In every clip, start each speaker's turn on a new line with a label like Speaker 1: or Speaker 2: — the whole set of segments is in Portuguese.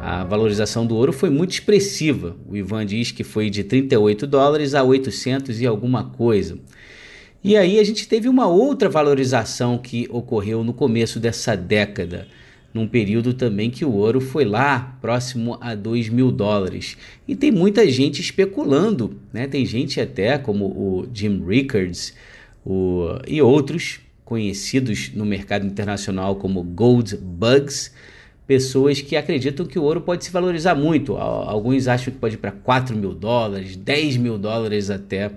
Speaker 1: A valorização do ouro foi muito expressiva. O Ivan diz que foi de 38 dólares a 800 e alguma coisa. E aí a gente teve uma outra valorização que ocorreu no começo dessa década, num período também que o ouro foi lá próximo a 2 mil dólares. E tem muita gente especulando, né? Tem gente até como o Jim Rickards o, e outros conhecidos no mercado internacional como Gold Bugs, pessoas que acreditam que o ouro pode se valorizar muito. Alguns acham que pode ir para 4 mil dólares, 10 mil dólares até.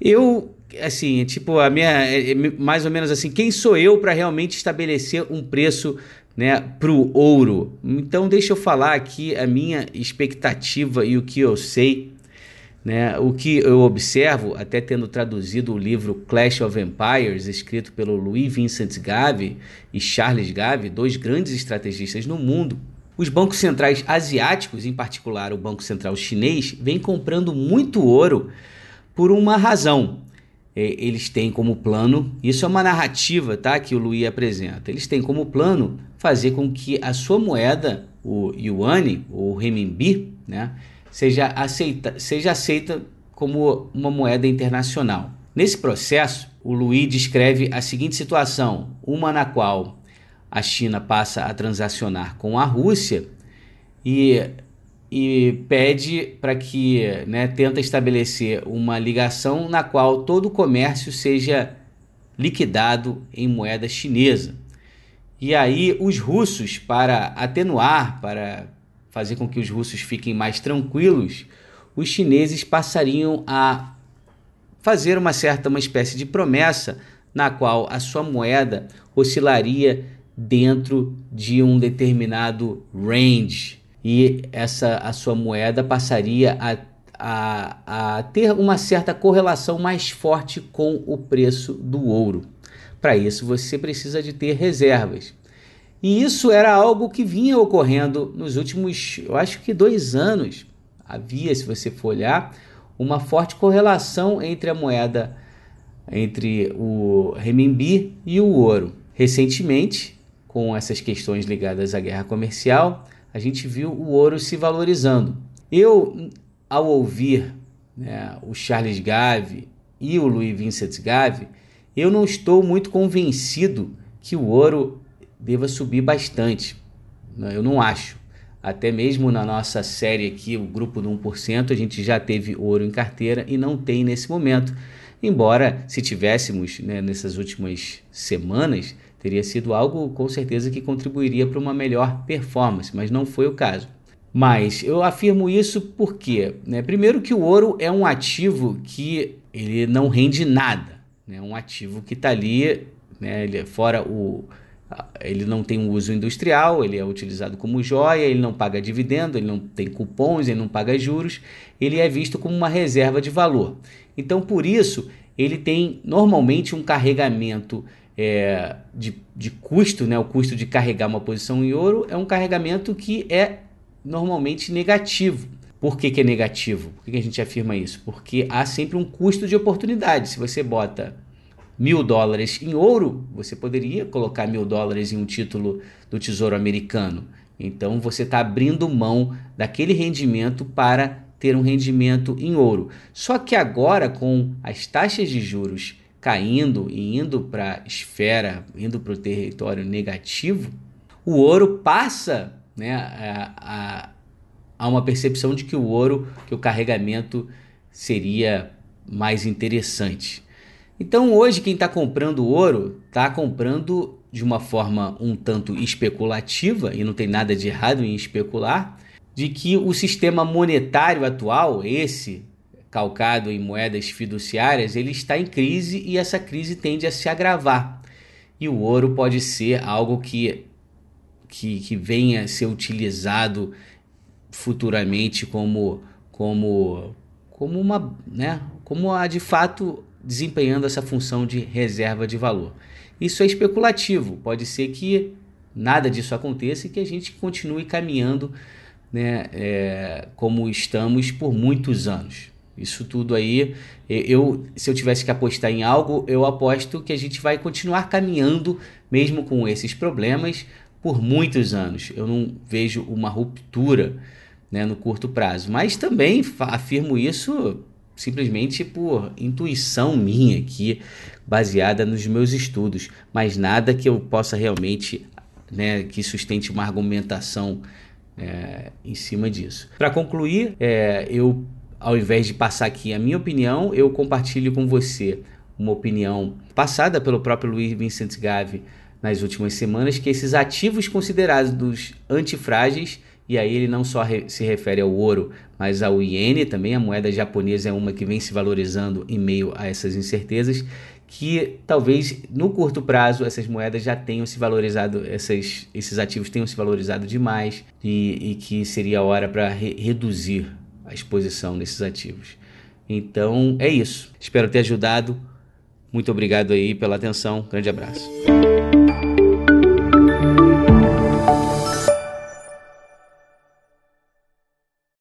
Speaker 1: Eu assim, tipo, a minha. É, é mais ou menos assim, quem sou eu para realmente estabelecer um preço né, para o ouro? Então, deixa eu falar aqui a minha expectativa e o que eu sei. Né, o que eu observo, até tendo traduzido o livro Clash of Empires, escrito pelo Louis Vincent Gave e Charles Gave, dois grandes estrategistas no mundo, os bancos centrais asiáticos, em particular o Banco Central Chinês, vem comprando muito ouro por uma razão. É, eles têm como plano, isso é uma narrativa tá, que o Luiz apresenta, eles têm como plano fazer com que a sua moeda, o yuan, ou renminbi, né, seja, aceita, seja aceita como uma moeda internacional. Nesse processo, o Luiz descreve a seguinte situação: uma na qual a China passa a transacionar com a Rússia e e pede para que, né, tenta estabelecer uma ligação na qual todo o comércio seja liquidado em moeda chinesa. E aí os russos, para atenuar, para fazer com que os russos fiquem mais tranquilos, os chineses passariam a fazer uma certa uma espécie de promessa na qual a sua moeda oscilaria dentro de um determinado range, e essa a sua moeda passaria a, a, a ter uma certa correlação mais forte com o preço do ouro. Para isso você precisa de ter reservas. E isso era algo que vinha ocorrendo nos últimos, eu acho que dois anos. Havia, se você for olhar, uma forte correlação entre a moeda, entre o renminbi e o ouro. Recentemente, com essas questões ligadas à guerra comercial, a gente viu o ouro se valorizando. Eu, ao ouvir né, o Charles Gave e o Louis Vincent Gave, eu não estou muito convencido que o ouro deva subir bastante. Eu não acho. Até mesmo na nossa série aqui, o grupo do 1%, a gente já teve ouro em carteira e não tem nesse momento. Embora, se tivéssemos né, nessas últimas semanas, Teria sido algo com certeza que contribuiria para uma melhor performance, mas não foi o caso. Mas eu afirmo isso porque, né, primeiro que o ouro é um ativo que ele não rende nada, né, um ativo que está ali, né, é fora o, ele não tem um uso industrial, ele é utilizado como joia, ele não paga dividendo, ele não tem cupons, ele não paga juros, ele é visto como uma reserva de valor. Então, por isso, ele tem normalmente um carregamento é, de, de custo, né, o custo de carregar uma posição em ouro, é um carregamento que é normalmente negativo. Por que, que é negativo? Por que, que a gente afirma isso? Porque há sempre um custo de oportunidade. Se você bota mil dólares em ouro, você poderia colocar mil dólares em um título do Tesouro Americano. Então você está abrindo mão daquele rendimento para ter um rendimento em ouro. Só que agora, com as taxas de juros caindo e indo para a esfera, indo para o território negativo, o ouro passa né, a, a, a uma percepção de que o ouro, que o carregamento seria mais interessante. Então hoje quem está comprando ouro está comprando de uma forma um tanto especulativa, e não tem nada de errado em especular, de que o sistema monetário atual, esse calcado em moedas fiduciárias, ele está em crise e essa crise tende a se agravar. E o ouro pode ser algo que, que, que venha a ser utilizado futuramente como, como, como uma, né, como a de fato desempenhando essa função de reserva de valor. Isso é especulativo, pode ser que nada disso aconteça e que a gente continue caminhando né, é, como estamos por muitos anos. Isso tudo aí, eu, se eu tivesse que apostar em algo, eu aposto que a gente vai continuar caminhando, mesmo com esses problemas, por muitos anos. Eu não vejo uma ruptura né, no curto prazo. Mas também afirmo isso simplesmente por intuição minha aqui, baseada nos meus estudos, mas nada que eu possa realmente, né, que sustente uma argumentação é, em cima disso. Para concluir, é, eu, ao invés de passar aqui a minha opinião, eu compartilho com você uma opinião passada pelo próprio Luiz Vincent Gave nas últimas semanas, que esses ativos considerados antifrágeis e aí ele não só re se refere ao ouro, mas ao iene também, a moeda japonesa é uma que vem se valorizando em meio a essas incertezas, que talvez no curto prazo essas moedas já tenham se valorizado, essas, esses ativos tenham se valorizado demais e, e que seria a hora para re reduzir a exposição desses ativos. Então é isso. Espero ter ajudado. Muito obrigado aí pela atenção. Grande abraço.